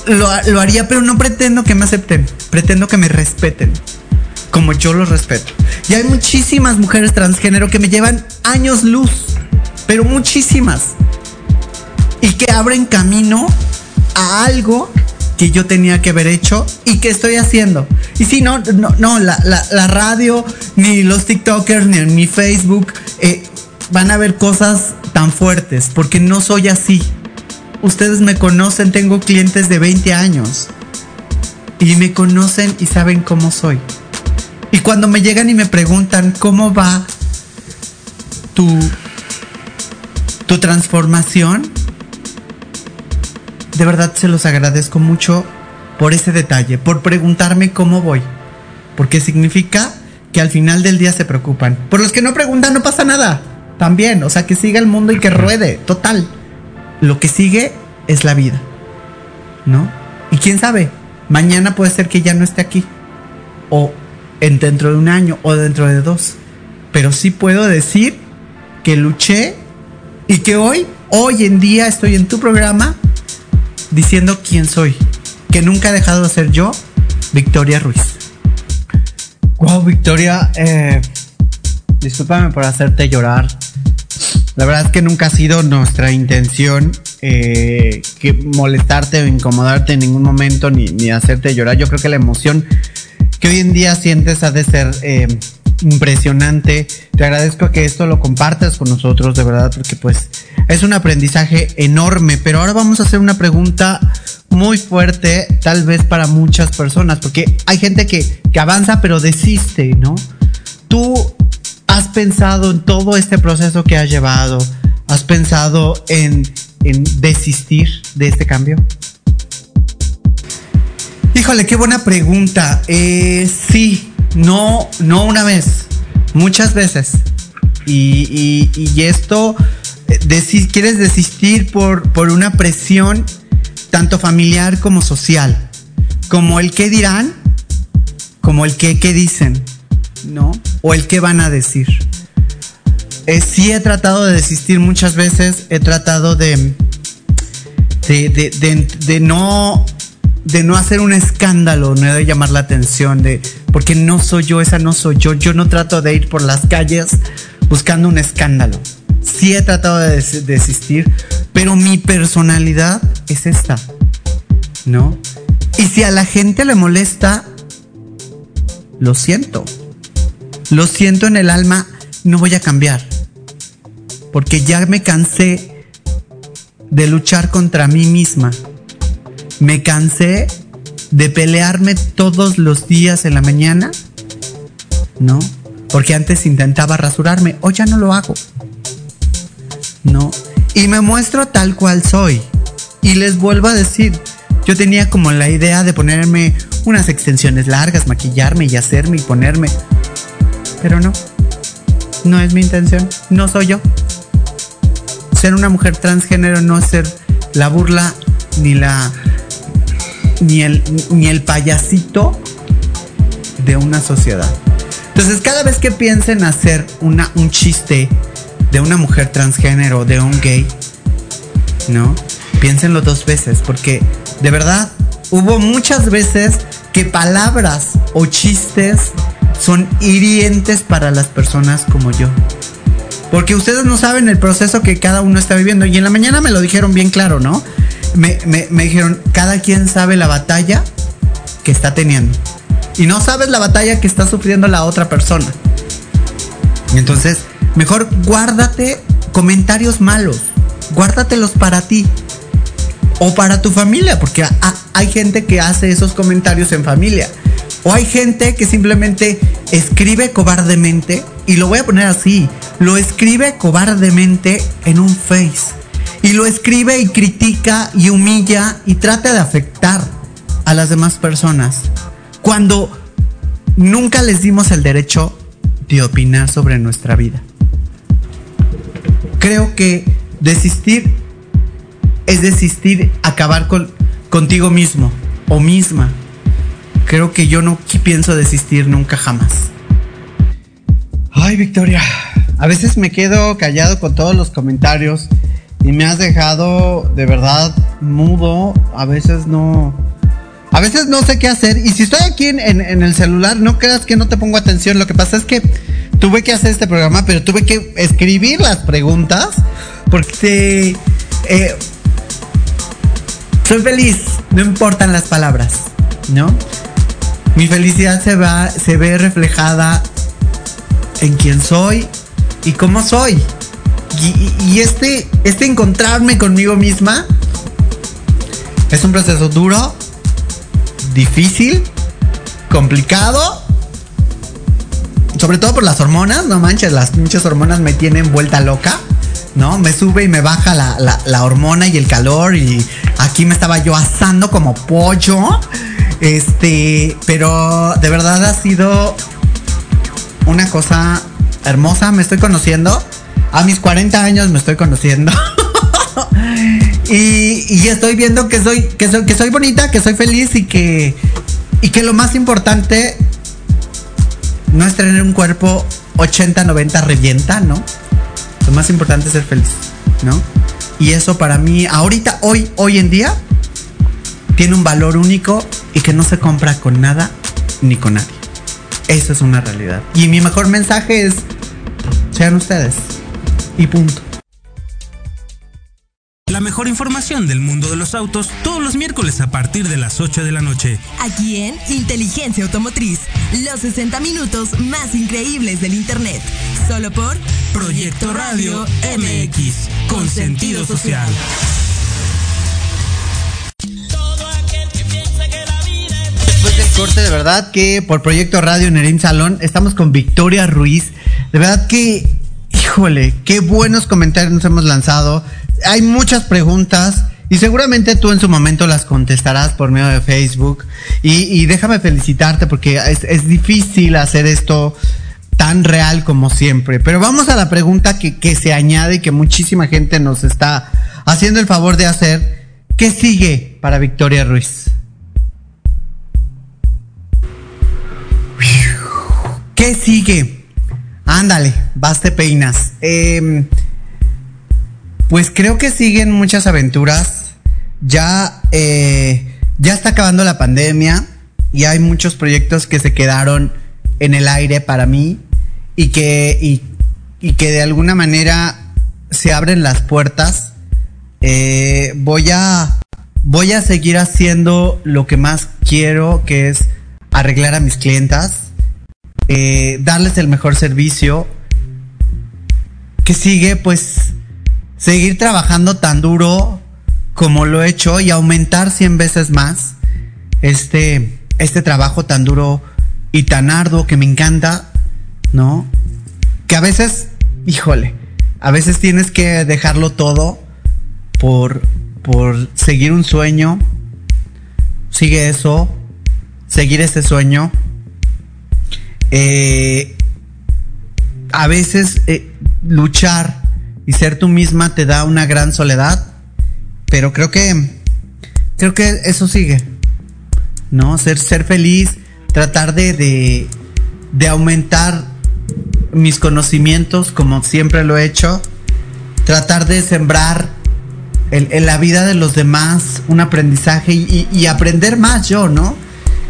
lo, lo haría, pero no pretendo que me acepten. Pretendo que me respeten. Como yo los respeto. Y hay muchísimas mujeres transgénero que me llevan años luz. Pero muchísimas. Y que abren camino a algo que yo tenía que haber hecho y que estoy haciendo. Y si no, no, no, la, la- la radio, ni los TikTokers, ni mi Facebook eh, van a ver cosas tan fuertes, porque no soy así. Ustedes me conocen, tengo clientes de 20 años. Y me conocen y saben cómo soy. Cuando me llegan y me preguntan cómo va tu, tu transformación, de verdad se los agradezco mucho por ese detalle, por preguntarme cómo voy. Porque significa que al final del día se preocupan. Por los que no preguntan no pasa nada. También, o sea, que siga el mundo y que ruede. Total. Lo que sigue es la vida. ¿No? Y quién sabe, mañana puede ser que ya no esté aquí. O en dentro de un año o dentro de dos. Pero sí puedo decir que luché y que hoy, hoy en día estoy en tu programa diciendo quién soy. Que nunca he dejado de ser yo, Victoria Ruiz. Wow, Victoria, eh, discúlpame por hacerte llorar. La verdad es que nunca ha sido nuestra intención eh, que molestarte o incomodarte en ningún momento ni, ni hacerte llorar. Yo creo que la emoción que hoy en día sientes ha de ser eh, impresionante. Te agradezco que esto lo compartas con nosotros, de verdad, porque pues es un aprendizaje enorme. Pero ahora vamos a hacer una pregunta muy fuerte, tal vez para muchas personas, porque hay gente que, que avanza pero desiste, ¿no? Tú has pensado en todo este proceso que has llevado, has pensado en, en desistir de este cambio. Híjole, qué buena pregunta. Eh, sí, no, no una vez, muchas veces. Y, esto, eh, quieres desistir por, por una presión tanto familiar como social, como el que dirán, como el que qué dicen, ¿no? O el que van a decir. Eh, sí he tratado de desistir muchas veces, he tratado de- de no de no hacer un escándalo, no de llamar la atención, de porque no soy yo, esa no soy yo, yo no trato de ir por las calles buscando un escándalo. Sí he tratado de des- desistir, pero mi personalidad es esta, ¿no? Y si a la gente le molesta, lo siento. Lo siento en el alma, no voy a cambiar. Porque ya me cansé de luchar contra mí misma. Me cansé de pelearme todos los días en la mañana. ¿No? Porque antes intentaba rasurarme, hoy ya no lo hago. ¿No? Y me muestro tal cual soy. Y les vuelvo a decir, yo tenía como la idea de ponerme unas extensiones largas, maquillarme y hacerme y ponerme. Pero no. No es mi intención. No soy yo. Ser una mujer transgénero no ser la burla ni la ni el ni el payasito de una sociedad. Entonces, cada vez que piensen hacer una, un chiste de una mujer transgénero, de un gay, ¿no? Piénsenlo dos veces, porque de verdad hubo muchas veces que palabras o chistes son hirientes para las personas como yo. Porque ustedes no saben el proceso que cada uno está viviendo. Y en la mañana me lo dijeron bien claro, ¿no? Me, me- dijeron, cada quien sabe la batalla que está teniendo. Y no sabes la batalla que está sufriendo la otra persona. Entonces, mejor guárdate comentarios malos. Guárdatelos para ti. O para tu familia, porque hay gente que hace esos comentarios en familia. O hay gente que simplemente escribe cobardemente, y lo voy a poner así, lo escribe cobardemente en un face. Y lo escribe y critica y humilla y trata de afectar a las demás personas. Cuando nunca les dimos el derecho de opinar sobre nuestra vida. Creo que desistir es desistir, acabar con, contigo mismo o misma. Creo que yo no pienso desistir nunca jamás. Ay, Victoria, a veces me quedo callado con todos los comentarios y me has dejado de verdad mudo. A veces no. A veces no sé qué hacer. Y si estoy aquí en, en- el celular, no creas que no te pongo atención. Lo que pasa es que tuve que hacer este programa, pero tuve que escribir las preguntas porque eh, soy feliz, no importan las palabras, ¿no? Mi felicidad se va, se ve reflejada en quién soy y cómo soy. Y, este, este encontrarme conmigo misma es un proceso duro, difícil, complicado. Sobre todo por las hormonas, no manches, las pinches hormonas me tienen vuelta loca. ¿no? Me sube y me baja la, la- la hormona y el calor y aquí me estaba yo asando como pollo. Este, pero de verdad ha sido una cosa hermosa, me estoy conociendo. A mis 40 años me estoy conociendo. y, estoy viendo que soy, que soy, que soy bonita, que soy feliz y que, y que lo más importante no es tener un cuerpo 80-90 revienta, ¿no? Lo más importante es ser feliz, ¿no? Y eso para mí, ahorita, hoy, hoy en día, tiene un valor único y que no se compra con nada ni con nadie. Eso es una realidad. Y mi mejor mensaje es, sean ustedes. Y punto. La mejor información del mundo de los autos todos los miércoles a partir de las 8 de la noche. Aquí en Inteligencia Automotriz, los 60 minutos más increíbles del Internet. Solo por Proyecto Radio MX, con sentido social. Después del corte, de verdad que por Proyecto Radio Nerim Salón estamos con Victoria Ruiz. De verdad que, híjole, qué buenos comentarios nos hemos lanzado. Hay muchas preguntas Y seguramente tú en su momento las contestarás por medio de Facebook. Y, déjame felicitarte porque es, difícil hacer esto tan real como siempre. Pero vamos a la pregunta que se añade y que muchísima gente nos está haciendo el favor de hacer. ¿Qué sigue para Victoria Ruiz? ¿Qué sigue? Ándale, vas peinas. Em, pues creo que siguen muchas aventuras. Ya, eh, ya está acabando la pandemia y hay muchos proyectos que se quedaron en el aire para mí y que, y que de alguna manera se abren las puertas. Eh, voy a voy a seguir haciendo lo que más quiero, que es arreglar a mis clientas, eh, darles el mejor servicio. Que sigue, pues, seguir trabajando tan duro como lo he hecho y aumentar 100 veces más este, este trabajo tan duro y tan arduo que me encanta, ¿no? Que a veces, híjole, a veces tienes que dejarlo todo por, por seguir un sueño. Sigue eso, seguir ese sueño. Eh, a veces eh, luchar y ser tú misma te da una gran soledad, pero creo que creo que eso sigue, ¿no? Ser, ser feliz, tratar de, de, aumentar mis conocimientos como siempre lo he hecho, tratar de sembrar en, en la vida de los demás un aprendizaje y, y aprender más yo, ¿no?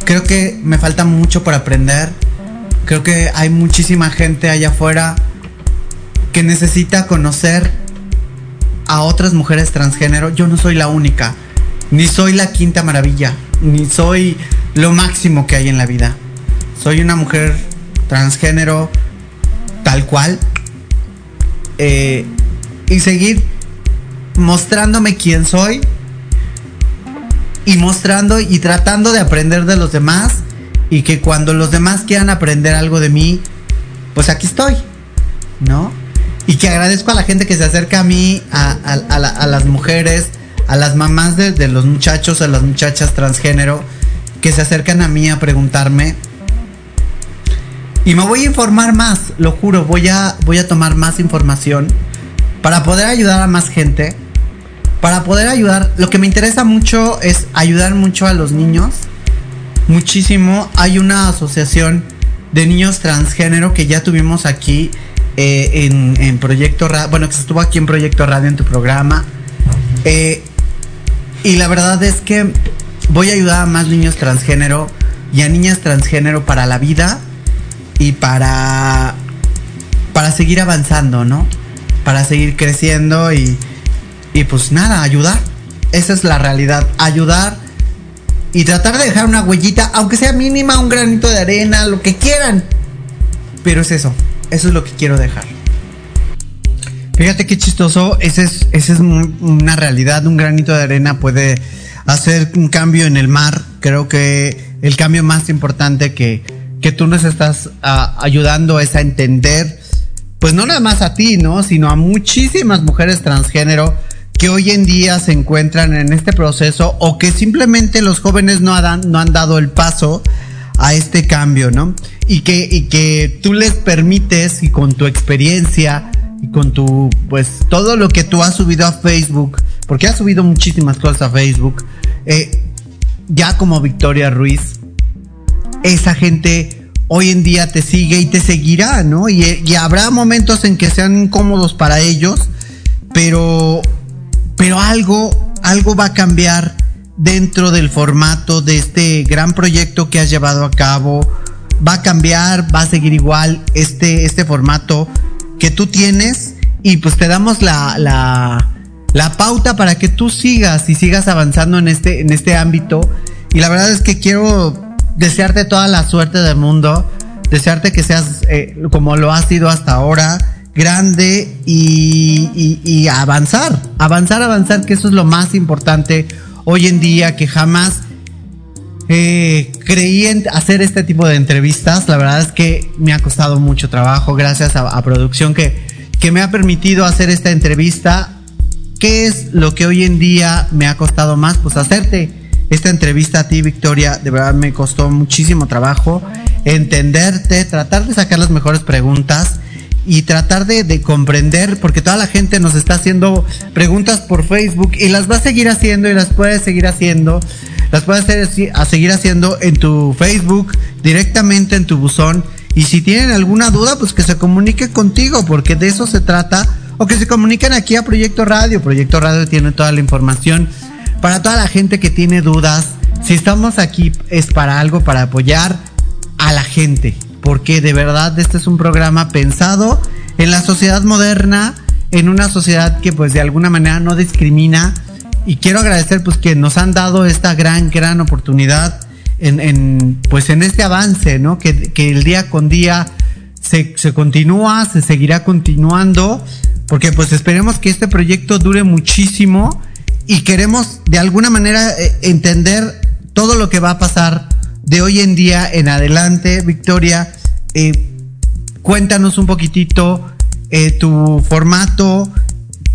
Creo que me falta mucho por aprender. Creo que hay muchísima gente allá afuera que necesita conocer a otras mujeres transgénero. Yo no soy la única, ni soy la quinta maravilla, ni soy lo máximo que hay en la vida. Soy una mujer transgénero tal cual. Eh, y seguir mostrándome quién soy y mostrando y tratando de aprender de los demás y que cuando los demás quieran aprender algo de mí, pues aquí estoy, ¿no? Y que agradezco a la gente que se acerca a mí, a, a- a la- a las mujeres, a las mamás de, de los muchachos, a las muchachas transgénero, que se acercan a mí a preguntarme. Y me voy a informar más, lo juro, voy a, voy a tomar más información para poder ayudar a más gente. Para poder ayudar, lo que me interesa mucho es ayudar mucho a los niños. Muchísimo. Hay una asociación de niños transgénero que ya tuvimos aquí eh, en, en Proyecto Radio. Bueno, que estuvo aquí en Proyecto Radio en tu programa. Eh, y la verdad es que voy a ayudar a más niños transgénero y a niñas transgénero para la vida y para para seguir avanzando, ¿no? Para seguir creciendo y y pues nada, ayudar. Esa es la realidad, ayudar y tratar de dejar una huellita, aunque sea mínima, un granito de arena, lo que quieran. Pero es eso, eso es lo que quiero dejar. Fíjate qué chistoso, esa es, esa es un- una realidad, un granito de arena puede hacer un cambio en el mar. Creo que el cambio más importante que, que tú nos estás ah, ayudando es a entender, pues no nada más a ti, ¿no? Sino a muchísimas mujeres transgénero que hoy en día se encuentran en este proceso o que simplemente los jóvenes no han, no han dado el paso a este cambio, ¿no? Y que, y que tú les permites y con tu experiencia y con tu, pues todo lo que tú has subido a Facebook, porque has subido muchísimas cosas a Facebook, eh, ya como Victoria Ruiz, esa gente hoy en día te sigue y te seguirá, ¿no? Y, y habrá momentos en que sean incómodos para ellos, pero, pero algo, algo va a cambiar dentro del formato de este gran proyecto que has llevado a cabo. Va a cambiar, va a seguir igual este, este formato que tú tienes y pues te damos la, la, pauta para que tú sigas y sigas avanzando en este, en este ámbito. Y la verdad es que quiero desearte toda la suerte del mundo, desearte que seas eh, como lo has sido hasta ahora, grande y, avanzar, avanzar, avanzar, que eso es lo más importante hoy en día, que jamás eh, creí en hacer este tipo de entrevistas. La verdad es que me ha costado mucho trabajo, gracias a, a producción que, que me ha permitido hacer esta entrevista. ¿qué es lo que hoy en día me ha costado más? Pues hacerte esta entrevista a ti, Victoria, de verdad me costó muchísimo trabajo entenderte, tratar de sacar las mejores preguntas y tratar de, de, comprender, porque toda la gente nos está haciendo preguntas por Facebook y las va a seguir haciendo y las puedes seguir haciendo. Las puedes hacer, a seguir haciendo en tu Facebook, directamente en tu buzón. Y si tienen alguna duda, pues que se comunique contigo, porque de eso se trata. O que se comuniquen aquí a Proyecto Radio. Proyecto Radio tiene toda la información para toda la gente que tiene dudas. Si estamos aquí es para algo, para apoyar a la gente porque de verdad este es un programa pensado en la sociedad moderna, en una sociedad que pues de alguna manera no discrimina y quiero agradecer pues que nos han dado esta gran, gran oportunidad en, pues en este avance, ¿no? Que, que el día con día se, se, continúa, se seguirá continuando, porque pues esperemos que este proyecto dure muchísimo y queremos de alguna manera eh, entender todo lo que va a pasar de hoy en día en adelante, Victoria, eh, cuéntanos un poquitito eh, tu formato,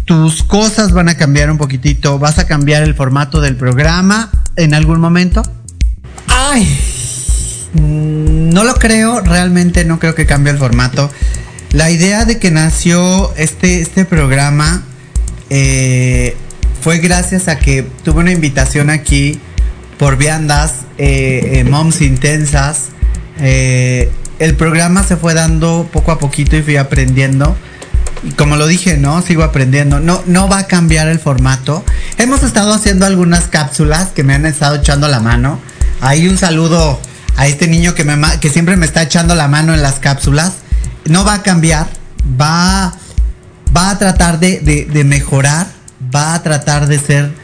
tus cosas van a cambiar un poquitito, vas a cambiar el formato del programa en algún momento. Ay, no lo creo, realmente no creo que cambie el formato. La idea de que nació este, este programa eh, fue gracias a que tuve una invitación aquí por viandas, eh, eh, Moms Intensas. Eh, el programa se fue dando poco a poquito y fui aprendiendo. Y como lo dije, ¿no? Sigo aprendiendo. No, no va a cambiar el formato. Hemos estado haciendo algunas cápsulas que me han estado echando la mano. Ahí un saludo a este niño que, me, que siempre me está echando la mano en las cápsulas. No va a cambiar. Va, va a tratar de, de, de mejorar. Va a tratar de ser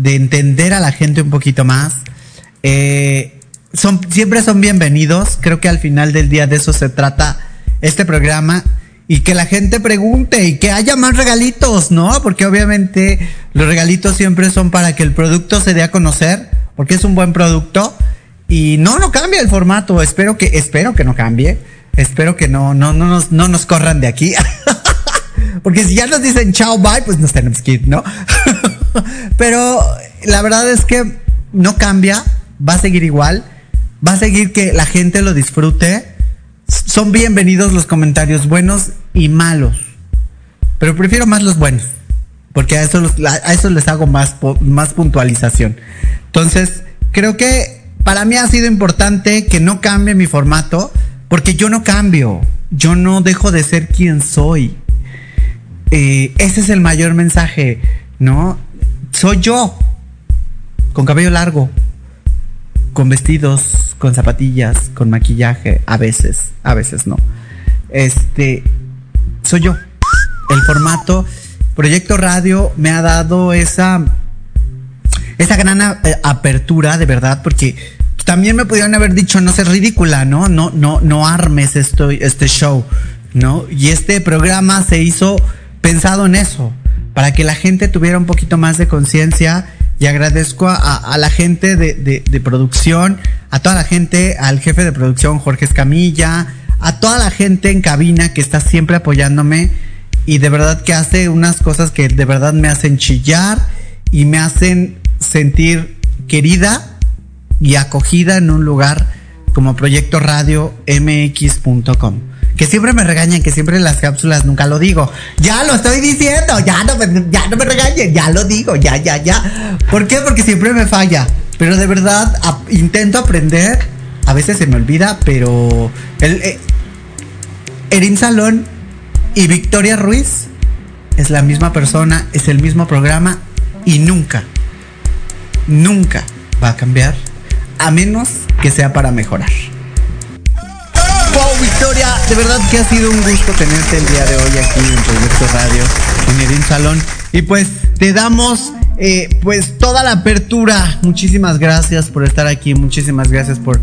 de entender a la gente un poquito más. Eh, son, siempre son bienvenidos. Creo que al final del día de eso se trata este programa. Y que la gente pregunte y que haya más regalitos, ¿no? Porque obviamente los regalitos siempre son para que el producto se dé a conocer, porque es un buen producto. Y no, no cambia el formato. Espero que, espero que no cambie. Espero que no, no, no nos, no nos corran de aquí. porque si ya nos dicen chao, bye, pues nos tenemos que ir, ¿no? Pero la verdad es que no cambia, va a seguir igual, va a seguir que la gente lo disfrute. Son bienvenidos los comentarios buenos y malos, pero prefiero más los buenos, porque a eso, a eso les hago más, más puntualización. Entonces, creo que para mí ha sido importante que no cambie mi formato, porque yo no cambio, yo no dejo de ser quien soy. Eh, ese es el mayor mensaje, ¿no? Soy yo. Con cabello largo. Con vestidos, con zapatillas, con maquillaje. A veces, a veces no. Este, soy yo. El formato, Proyecto Radio me ha dado esa, esa gran apertura, de verdad, porque también me pudieron haber dicho, no sé, ridícula, ¿no? No, no, no armes esto, este show, ¿no? Y este programa se hizo pensado en eso para que la gente tuviera un poquito más de conciencia y agradezco a, la gente de, de, de, producción, a toda la gente, al jefe de producción Jorge Escamilla, a toda la gente en cabina que está siempre apoyándome y de verdad que hace unas cosas que de verdad me hacen chillar y me hacen sentir querida y acogida en un lugar como Proyecto Radio MX.com que siempre me regañan, que siempre las cápsulas nunca lo digo. Ya lo estoy diciendo, ya no me, ya no me regañen, ya lo digo, ya, ya, ya. ¿Por qué? Porque siempre me falla. Pero de verdad intento aprender. A veces se me olvida, pero el, eh, Erin Salón y Victoria Ruiz es la misma persona, es el mismo programa y nunca, nunca va a cambiar a menos que sea para mejorar. Wow, Victoria, de verdad que ha sido un gusto tenerte el día de hoy aquí en Proyecto Radio, en Erin Salón. Y pues te damos eh, pues toda la apertura. Muchísimas gracias por estar aquí, muchísimas gracias por,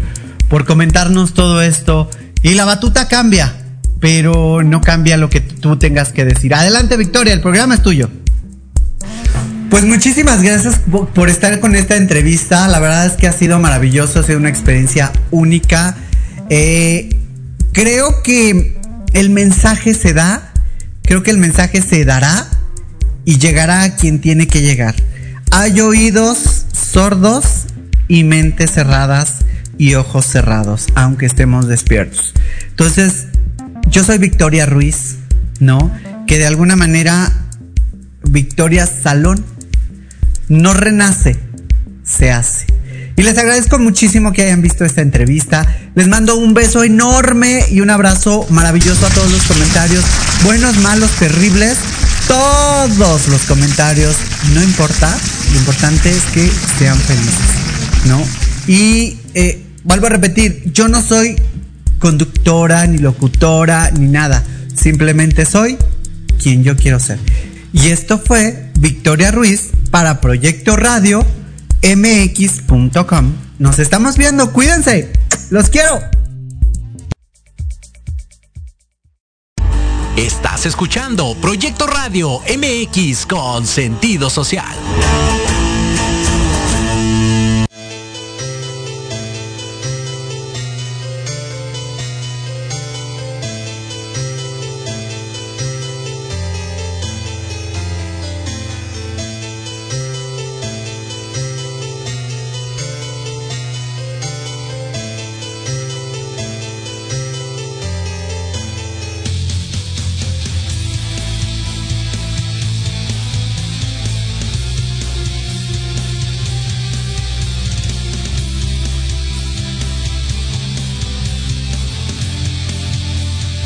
por comentarnos todo esto. Y la batuta cambia, pero no cambia lo que tú tengas que decir. Adelante, Victoria, el programa es tuyo. Pues muchísimas gracias por estar con esta entrevista. La verdad es que ha sido maravilloso, ha sido una experiencia única. Eh, creo que el mensaje se da, creo que el mensaje se dará y llegará a quien tiene que llegar. Hay oídos sordos y mentes cerradas y ojos cerrados, aunque estemos despiertos. Entonces, yo soy Victoria Ruiz, ¿no? Que de alguna manera Victoria Salón no renace, se hace. Y les agradezco muchísimo que hayan visto esta entrevista. Les mando un beso enorme y un abrazo maravilloso a todos los comentarios, buenos, malos, terribles. Todos los comentarios, no importa, lo importante es que sean felices, ¿no? Y eh, vuelvo a repetir, yo no soy conductora, ni locutora, ni nada. Simplemente soy quien yo quiero ser. Y esto fue Victoria Ruiz para Proyecto Radio mx.com. Nos estamos viendo, cuídense. Los quiero. Estás escuchando Proyecto Radio MX con sentido social.